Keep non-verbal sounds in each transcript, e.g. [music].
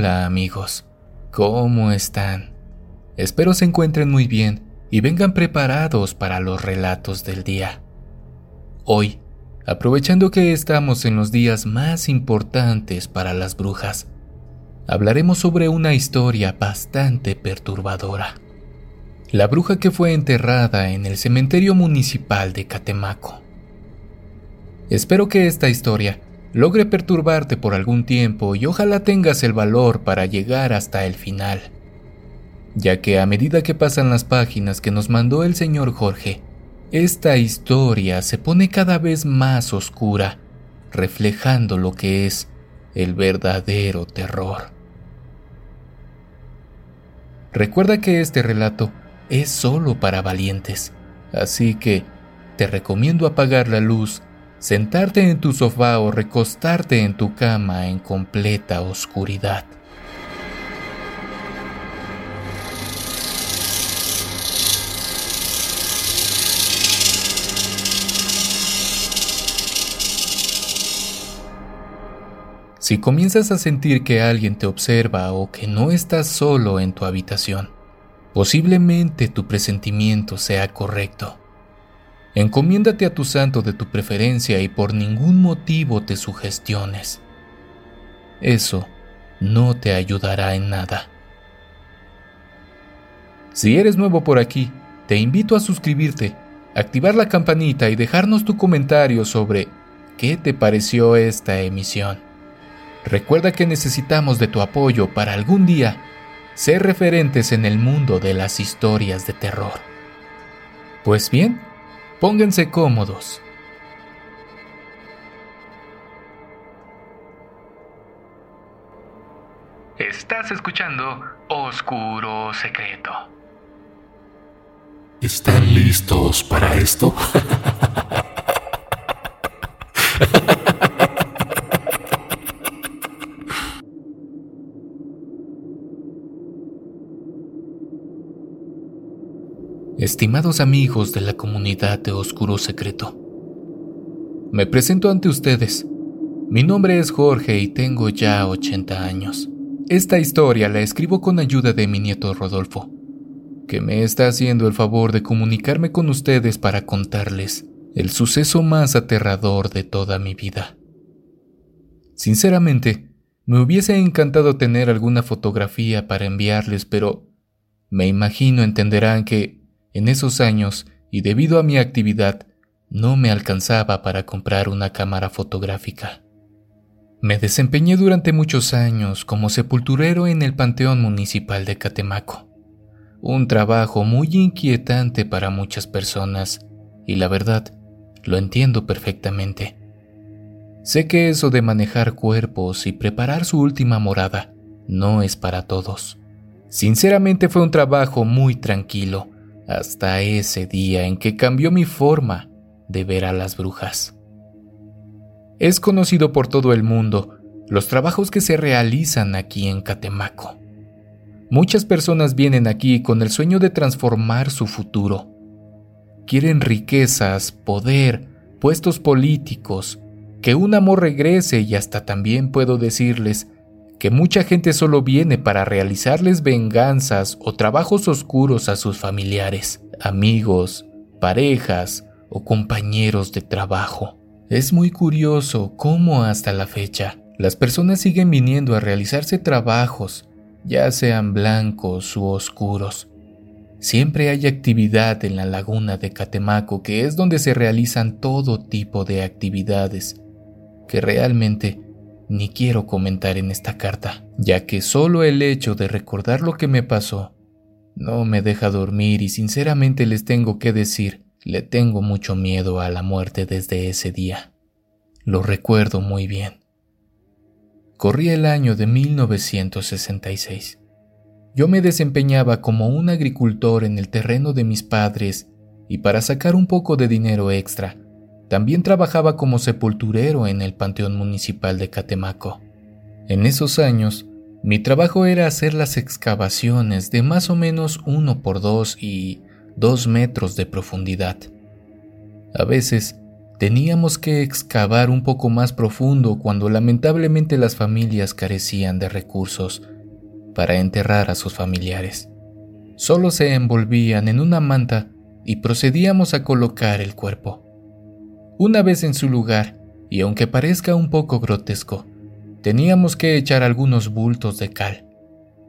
Hola amigos, ¿cómo están? Espero se encuentren muy bien y vengan preparados para los relatos del día. Hoy, aprovechando que estamos en los días más importantes para las brujas, hablaremos sobre una historia bastante perturbadora. La bruja que fue enterrada en el cementerio municipal de Catemaco. Espero que esta historia logre perturbarte por algún tiempo y ojalá tengas el valor para llegar hasta el final, ya que a medida que pasan las páginas que nos mandó el señor Jorge, esta historia se pone cada vez más oscura, reflejando lo que es el verdadero terror. Recuerda que este relato es solo para valientes, así que te recomiendo apagar la luz sentarte en tu sofá o recostarte en tu cama en completa oscuridad. Si comienzas a sentir que alguien te observa o que no estás solo en tu habitación, posiblemente tu presentimiento sea correcto. Encomiéndate a tu santo de tu preferencia y por ningún motivo te sugestiones. Eso no te ayudará en nada. Si eres nuevo por aquí, te invito a suscribirte, activar la campanita y dejarnos tu comentario sobre qué te pareció esta emisión. Recuerda que necesitamos de tu apoyo para algún día ser referentes en el mundo de las historias de terror. Pues bien, Pónganse cómodos. Estás escuchando Oscuro Secreto. ¿Están listos para esto? [laughs] Estimados amigos de la comunidad de Oscuro Secreto, me presento ante ustedes. Mi nombre es Jorge y tengo ya 80 años. Esta historia la escribo con ayuda de mi nieto Rodolfo, que me está haciendo el favor de comunicarme con ustedes para contarles el suceso más aterrador de toda mi vida. Sinceramente, me hubiese encantado tener alguna fotografía para enviarles, pero me imagino entenderán que en esos años, y debido a mi actividad, no me alcanzaba para comprar una cámara fotográfica. Me desempeñé durante muchos años como sepulturero en el Panteón Municipal de Catemaco, un trabajo muy inquietante para muchas personas, y la verdad, lo entiendo perfectamente. Sé que eso de manejar cuerpos y preparar su última morada no es para todos. Sinceramente fue un trabajo muy tranquilo, hasta ese día en que cambió mi forma de ver a las brujas. Es conocido por todo el mundo los trabajos que se realizan aquí en Catemaco. Muchas personas vienen aquí con el sueño de transformar su futuro. Quieren riquezas, poder, puestos políticos, que un amor regrese y hasta también puedo decirles que mucha gente solo viene para realizarles venganzas o trabajos oscuros a sus familiares, amigos, parejas o compañeros de trabajo. Es muy curioso cómo hasta la fecha las personas siguen viniendo a realizarse trabajos, ya sean blancos u oscuros. Siempre hay actividad en la laguna de Catemaco, que es donde se realizan todo tipo de actividades, que realmente ni quiero comentar en esta carta, ya que solo el hecho de recordar lo que me pasó no me deja dormir y sinceramente les tengo que decir, le tengo mucho miedo a la muerte desde ese día. Lo recuerdo muy bien. Corría el año de 1966. Yo me desempeñaba como un agricultor en el terreno de mis padres y para sacar un poco de dinero extra, también trabajaba como sepulturero en el Panteón Municipal de Catemaco. En esos años, mi trabajo era hacer las excavaciones de más o menos uno por dos y dos metros de profundidad. A veces, teníamos que excavar un poco más profundo cuando lamentablemente las familias carecían de recursos para enterrar a sus familiares. Solo se envolvían en una manta y procedíamos a colocar el cuerpo. Una vez en su lugar, y aunque parezca un poco grotesco, teníamos que echar algunos bultos de cal.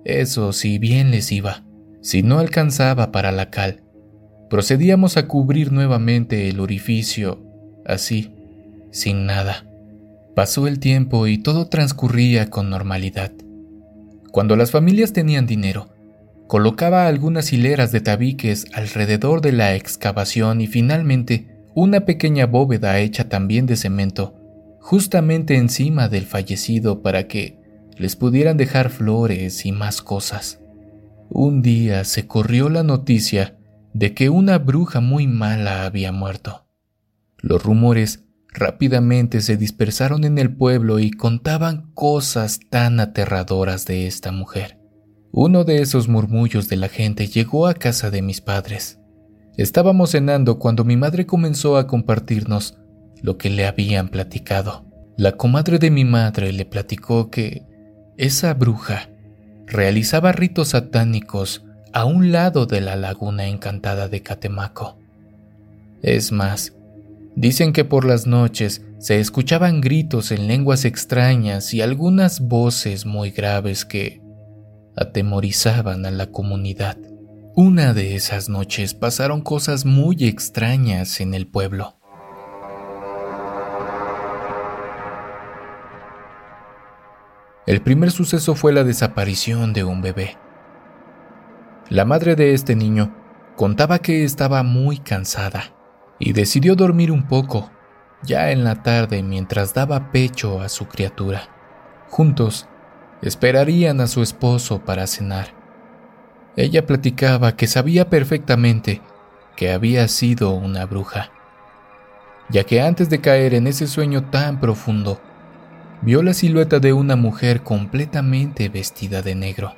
Eso si bien les iba. Si no alcanzaba para la cal, procedíamos a cubrir nuevamente el orificio, así, sin nada. Pasó el tiempo y todo transcurría con normalidad. Cuando las familias tenían dinero, colocaba algunas hileras de tabiques alrededor de la excavación y finalmente una pequeña bóveda hecha también de cemento, justamente encima del fallecido para que les pudieran dejar flores y más cosas. Un día se corrió la noticia de que una bruja muy mala había muerto. Los rumores rápidamente se dispersaron en el pueblo y contaban cosas tan aterradoras de esta mujer. Uno de esos murmullos de la gente llegó a casa de mis padres. Estábamos cenando cuando mi madre comenzó a compartirnos lo que le habían platicado. La comadre de mi madre le platicó que esa bruja realizaba ritos satánicos a un lado de la laguna encantada de Catemaco. Es más, dicen que por las noches se escuchaban gritos en lenguas extrañas y algunas voces muy graves que atemorizaban a la comunidad. Una de esas noches pasaron cosas muy extrañas en el pueblo. El primer suceso fue la desaparición de un bebé. La madre de este niño contaba que estaba muy cansada y decidió dormir un poco, ya en la tarde mientras daba pecho a su criatura. Juntos, esperarían a su esposo para cenar. Ella platicaba que sabía perfectamente que había sido una bruja, ya que antes de caer en ese sueño tan profundo, vio la silueta de una mujer completamente vestida de negro.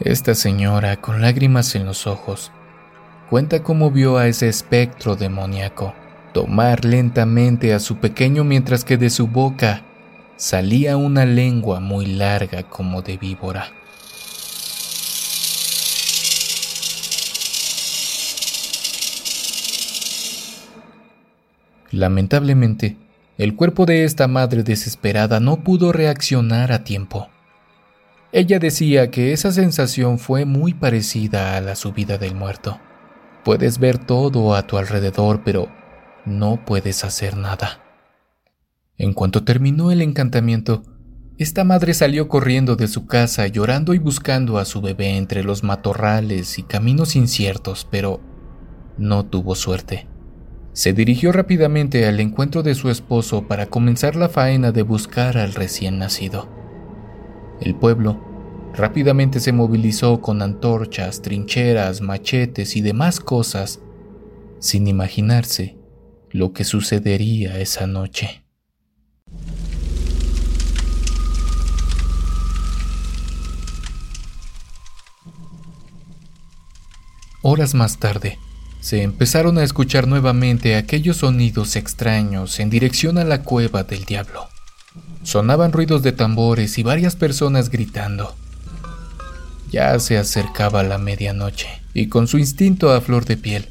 Esta señora, con lágrimas en los ojos, cuenta cómo vio a ese espectro demoníaco tomar lentamente a su pequeño mientras que de su boca salía una lengua muy larga como de víbora. Lamentablemente, el cuerpo de esta madre desesperada no pudo reaccionar a tiempo. Ella decía que esa sensación fue muy parecida a la subida del muerto. Puedes ver todo a tu alrededor, pero no puedes hacer nada. En cuanto terminó el encantamiento, esta madre salió corriendo de su casa llorando y buscando a su bebé entre los matorrales y caminos inciertos, pero no tuvo suerte. Se dirigió rápidamente al encuentro de su esposo para comenzar la faena de buscar al recién nacido. El pueblo rápidamente se movilizó con antorchas, trincheras, machetes y demás cosas, sin imaginarse lo que sucedería esa noche. Horas más tarde, se empezaron a escuchar nuevamente aquellos sonidos extraños en dirección a la cueva del diablo. Sonaban ruidos de tambores y varias personas gritando. Ya se acercaba la medianoche, y con su instinto a flor de piel,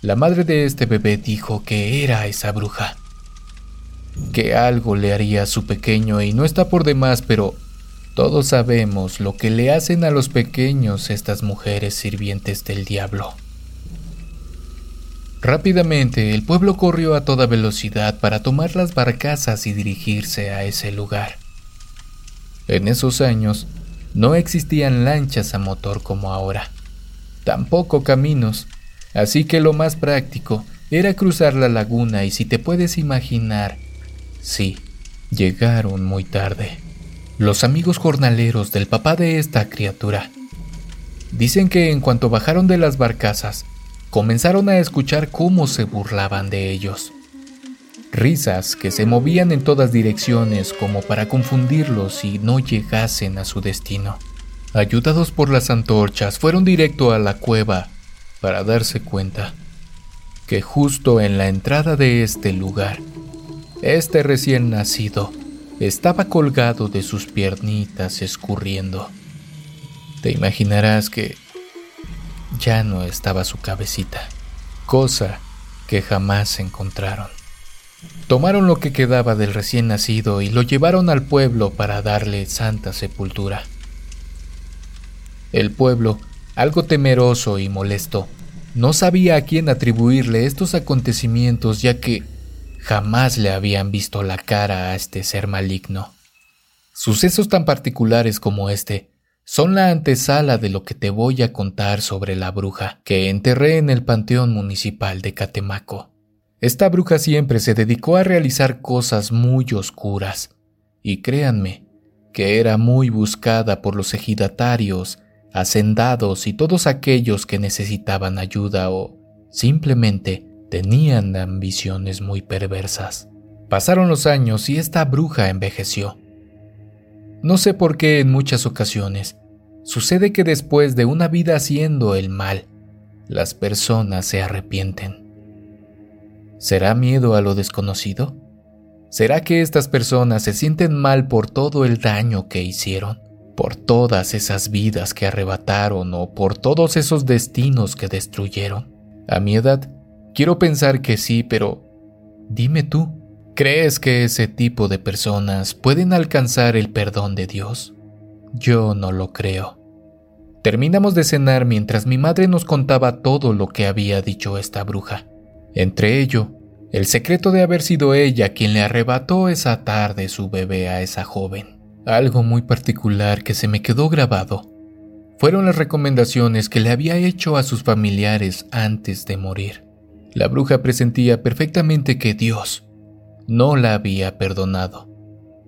la madre de este bebé dijo que era esa bruja. Que algo le haría a su pequeño y no está por demás, pero todos sabemos lo que le hacen a los pequeños estas mujeres sirvientes del diablo. Rápidamente el pueblo corrió a toda velocidad para tomar las barcazas y dirigirse a ese lugar. En esos años no existían lanchas a motor como ahora, tampoco caminos, así que lo más práctico era cruzar la laguna y si te puedes imaginar, sí, llegaron muy tarde. Los amigos jornaleros del papá de esta criatura dicen que en cuanto bajaron de las barcazas, comenzaron a escuchar cómo se burlaban de ellos. Risas que se movían en todas direcciones como para confundirlos y no llegasen a su destino. Ayudados por las antorchas, fueron directo a la cueva para darse cuenta que justo en la entrada de este lugar, este recién nacido estaba colgado de sus piernitas escurriendo. Te imaginarás que ya no estaba su cabecita, cosa que jamás encontraron. Tomaron lo que quedaba del recién nacido y lo llevaron al pueblo para darle santa sepultura. El pueblo, algo temeroso y molesto, no sabía a quién atribuirle estos acontecimientos ya que jamás le habían visto la cara a este ser maligno. Sucesos tan particulares como este son la antesala de lo que te voy a contar sobre la bruja que enterré en el Panteón Municipal de Catemaco. Esta bruja siempre se dedicó a realizar cosas muy oscuras, y créanme que era muy buscada por los ejidatarios, hacendados y todos aquellos que necesitaban ayuda o simplemente tenían ambiciones muy perversas. Pasaron los años y esta bruja envejeció. No sé por qué en muchas ocasiones sucede que después de una vida haciendo el mal, las personas se arrepienten. ¿Será miedo a lo desconocido? ¿Será que estas personas se sienten mal por todo el daño que hicieron? ¿Por todas esas vidas que arrebataron o por todos esos destinos que destruyeron? A mi edad, quiero pensar que sí, pero dime tú, ¿crees que ese tipo de personas pueden alcanzar el perdón de Dios? Yo no lo creo. Terminamos de cenar mientras mi madre nos contaba todo lo que había dicho esta bruja. Entre ello, el secreto de haber sido ella quien le arrebató esa tarde su bebé a esa joven. Algo muy particular que se me quedó grabado fueron las recomendaciones que le había hecho a sus familiares antes de morir. La bruja presentía perfectamente que Dios no la había perdonado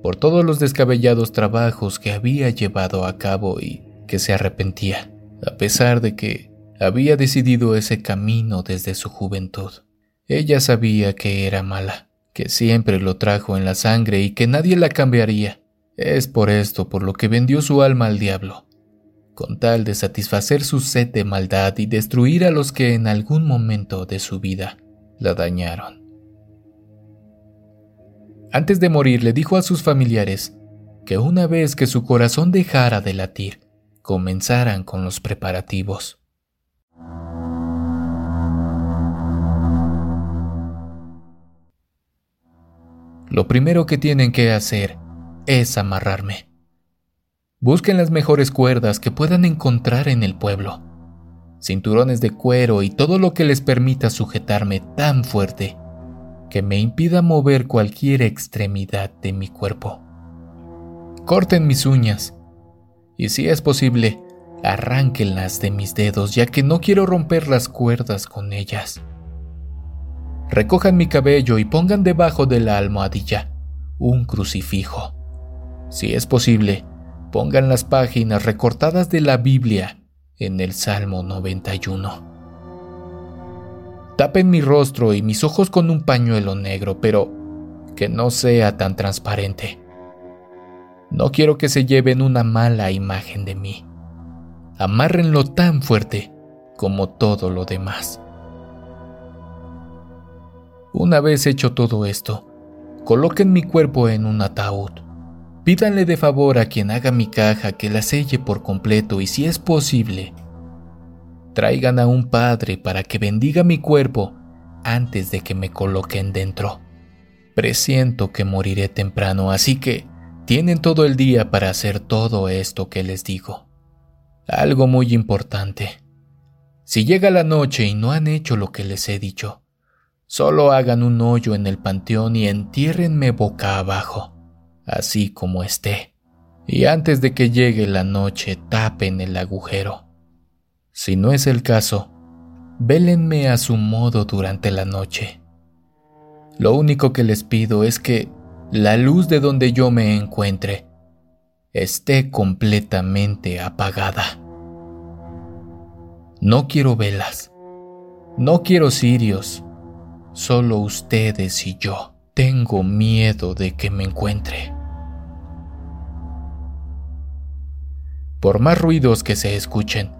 por todos los descabellados trabajos que había llevado a cabo y que se arrepentía, a pesar de que había decidido ese camino desde su juventud. Ella sabía que era mala, que siempre lo trajo en la sangre y que nadie la cambiaría. Es por esto por lo que vendió su alma al diablo, con tal de satisfacer su sed de maldad y destruir a los que en algún momento de su vida la dañaron. Antes de morir le dijo a sus familiares que una vez que su corazón dejara de latir, comenzaran con los preparativos. Lo primero que tienen que hacer es amarrarme. Busquen las mejores cuerdas que puedan encontrar en el pueblo, cinturones de cuero y todo lo que les permita sujetarme tan fuerte que me impida mover cualquier extremidad de mi cuerpo. Corten mis uñas y si es posible, arránquenlas de mis dedos ya que no quiero romper las cuerdas con ellas. Recojan mi cabello y pongan debajo de la almohadilla un crucifijo. Si es posible, pongan las páginas recortadas de la Biblia en el Salmo 91. Tapen mi rostro y mis ojos con un pañuelo negro, pero que no sea tan transparente. No quiero que se lleven una mala imagen de mí. Amárrenlo tan fuerte como todo lo demás. Una vez hecho todo esto, coloquen mi cuerpo en un ataúd. Pídanle de favor a quien haga mi caja que la selle por completo y si es posible, traigan a un padre para que bendiga mi cuerpo antes de que me coloquen dentro. Presiento que moriré temprano, así que tienen todo el día para hacer todo esto que les digo. Algo muy importante. Si llega la noche y no han hecho lo que les he dicho, Solo hagan un hoyo en el panteón y entiérrenme boca abajo, así como esté. Y antes de que llegue la noche, tapen el agujero. Si no es el caso, vélenme a su modo durante la noche. Lo único que les pido es que la luz de donde yo me encuentre esté completamente apagada. No quiero velas, no quiero cirios, Solo ustedes y yo. Tengo miedo de que me encuentre. Por más ruidos que se escuchen,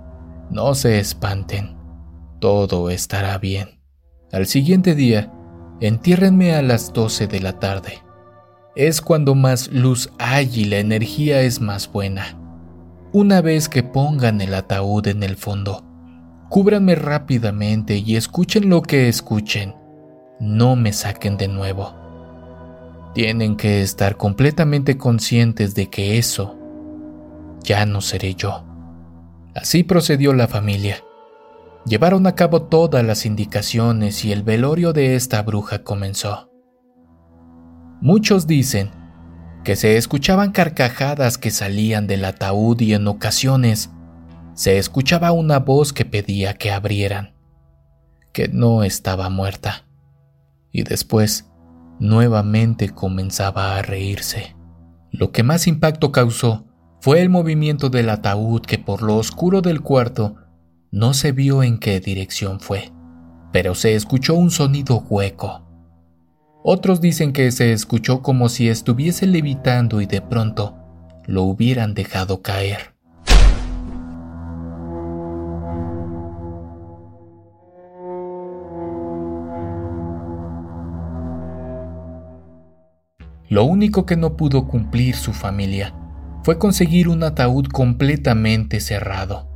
no se espanten. Todo estará bien. Al siguiente día, entiérrenme a las 12 de la tarde. Es cuando más luz hay y la energía es más buena. Una vez que pongan el ataúd en el fondo, cúbranme rápidamente y escuchen lo que escuchen. No me saquen de nuevo. Tienen que estar completamente conscientes de que eso ya no seré yo. Así procedió la familia. Llevaron a cabo todas las indicaciones y el velorio de esta bruja comenzó. Muchos dicen que se escuchaban carcajadas que salían del ataúd y en ocasiones se escuchaba una voz que pedía que abrieran, que no estaba muerta. Y después nuevamente comenzaba a reírse. Lo que más impacto causó fue el movimiento del ataúd que por lo oscuro del cuarto no se vio en qué dirección fue, pero se escuchó un sonido hueco. Otros dicen que se escuchó como si estuviese levitando y de pronto lo hubieran dejado caer. Lo único que no pudo cumplir su familia fue conseguir un ataúd completamente cerrado.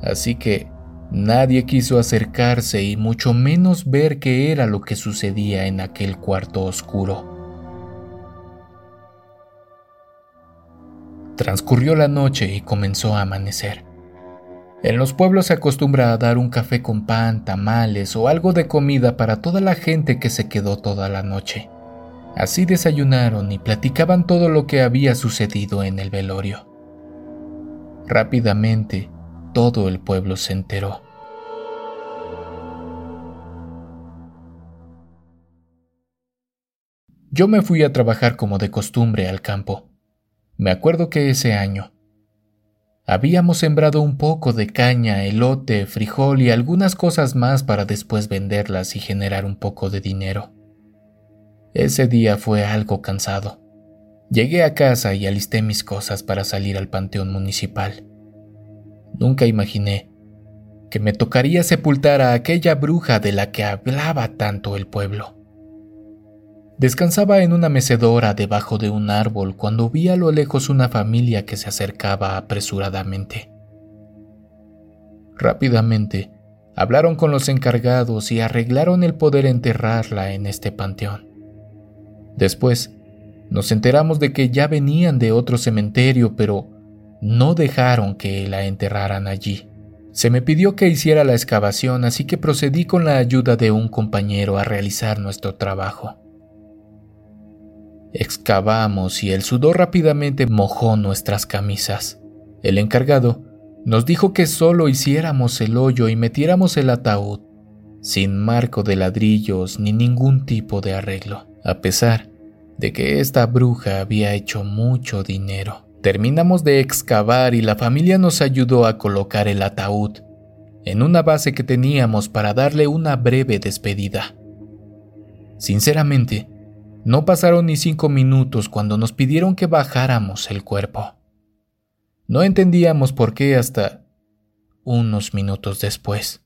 Así que nadie quiso acercarse y mucho menos ver qué era lo que sucedía en aquel cuarto oscuro. Transcurrió la noche y comenzó a amanecer. En los pueblos se acostumbra a dar un café con pan, tamales o algo de comida para toda la gente que se quedó toda la noche. Así desayunaron y platicaban todo lo que había sucedido en el velorio. Rápidamente, todo el pueblo se enteró. Yo me fui a trabajar como de costumbre al campo. Me acuerdo que ese año habíamos sembrado un poco de caña, elote, frijol y algunas cosas más para después venderlas y generar un poco de dinero. Ese día fue algo cansado. Llegué a casa y alisté mis cosas para salir al panteón municipal. Nunca imaginé que me tocaría sepultar a aquella bruja de la que hablaba tanto el pueblo. Descansaba en una mecedora debajo de un árbol cuando vi a lo lejos una familia que se acercaba apresuradamente. Rápidamente hablaron con los encargados y arreglaron el poder enterrarla en este panteón. Después, nos enteramos de que ya venían de otro cementerio, pero no dejaron que la enterraran allí. Se me pidió que hiciera la excavación, así que procedí con la ayuda de un compañero a realizar nuestro trabajo. Excavamos y el sudor rápidamente mojó nuestras camisas. El encargado nos dijo que solo hiciéramos el hoyo y metiéramos el ataúd, sin marco de ladrillos ni ningún tipo de arreglo a pesar de que esta bruja había hecho mucho dinero. Terminamos de excavar y la familia nos ayudó a colocar el ataúd en una base que teníamos para darle una breve despedida. Sinceramente, no pasaron ni cinco minutos cuando nos pidieron que bajáramos el cuerpo. No entendíamos por qué hasta unos minutos después.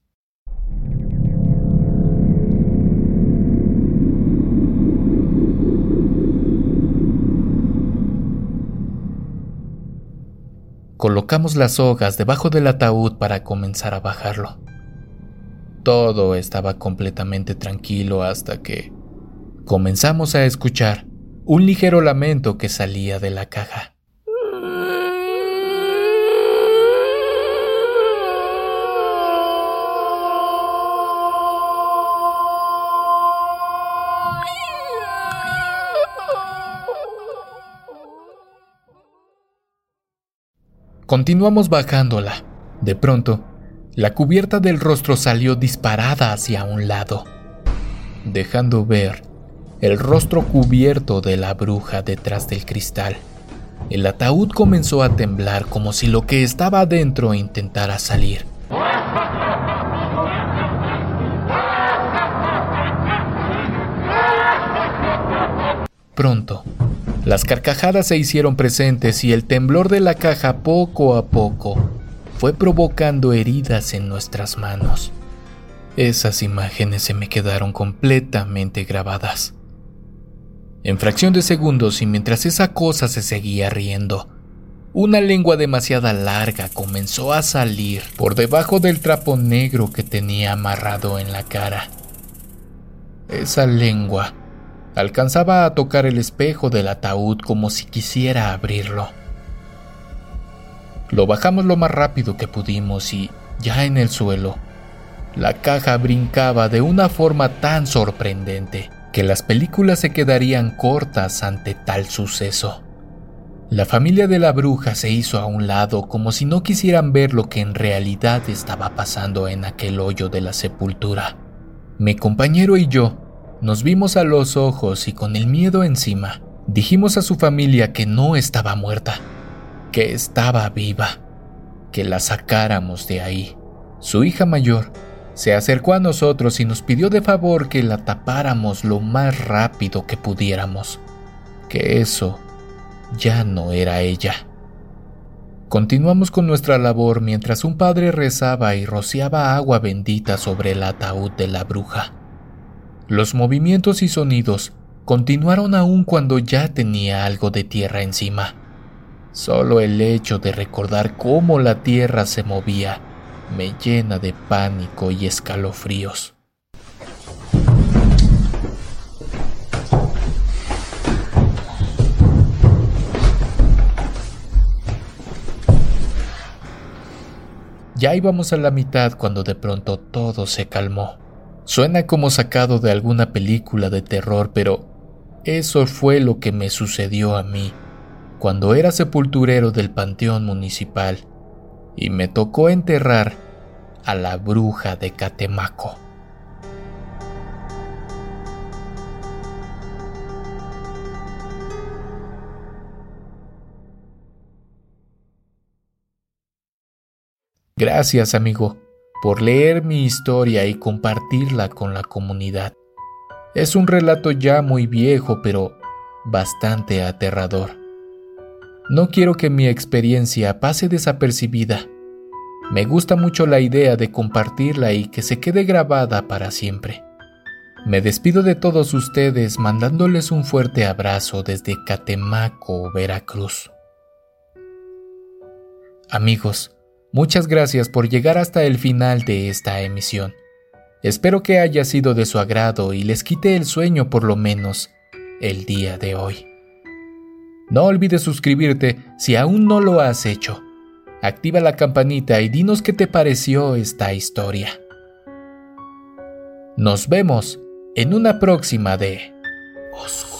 Colocamos las sogas debajo del ataúd para comenzar a bajarlo. Todo estaba completamente tranquilo hasta que comenzamos a escuchar un ligero lamento que salía de la caja. Continuamos bajándola. De pronto, la cubierta del rostro salió disparada hacia un lado, dejando ver el rostro cubierto de la bruja detrás del cristal. El ataúd comenzó a temblar como si lo que estaba adentro intentara salir. Pronto, las carcajadas se hicieron presentes y el temblor de la caja poco a poco fue provocando heridas en nuestras manos. Esas imágenes se me quedaron completamente grabadas. En fracción de segundos y mientras esa cosa se seguía riendo, una lengua demasiado larga comenzó a salir por debajo del trapo negro que tenía amarrado en la cara. Esa lengua alcanzaba a tocar el espejo del ataúd como si quisiera abrirlo. Lo bajamos lo más rápido que pudimos y, ya en el suelo, la caja brincaba de una forma tan sorprendente que las películas se quedarían cortas ante tal suceso. La familia de la bruja se hizo a un lado como si no quisieran ver lo que en realidad estaba pasando en aquel hoyo de la sepultura. Mi compañero y yo nos vimos a los ojos y con el miedo encima dijimos a su familia que no estaba muerta, que estaba viva, que la sacáramos de ahí. Su hija mayor se acercó a nosotros y nos pidió de favor que la tapáramos lo más rápido que pudiéramos, que eso ya no era ella. Continuamos con nuestra labor mientras un padre rezaba y rociaba agua bendita sobre el ataúd de la bruja. Los movimientos y sonidos continuaron aún cuando ya tenía algo de tierra encima. Solo el hecho de recordar cómo la tierra se movía me llena de pánico y escalofríos. Ya íbamos a la mitad cuando de pronto todo se calmó. Suena como sacado de alguna película de terror, pero eso fue lo que me sucedió a mí cuando era sepulturero del Panteón Municipal y me tocó enterrar a la bruja de Catemaco. Gracias amigo por leer mi historia y compartirla con la comunidad. Es un relato ya muy viejo pero bastante aterrador. No quiero que mi experiencia pase desapercibida. Me gusta mucho la idea de compartirla y que se quede grabada para siempre. Me despido de todos ustedes mandándoles un fuerte abrazo desde Catemaco, Veracruz. Amigos, muchas gracias por llegar hasta el final de esta emisión. Espero que haya sido de su agrado y les quite el sueño por lo menos el día de hoy. No olvides suscribirte si aún no lo has hecho. Activa la campanita y dinos qué te pareció esta historia. Nos vemos en una próxima de Oscuro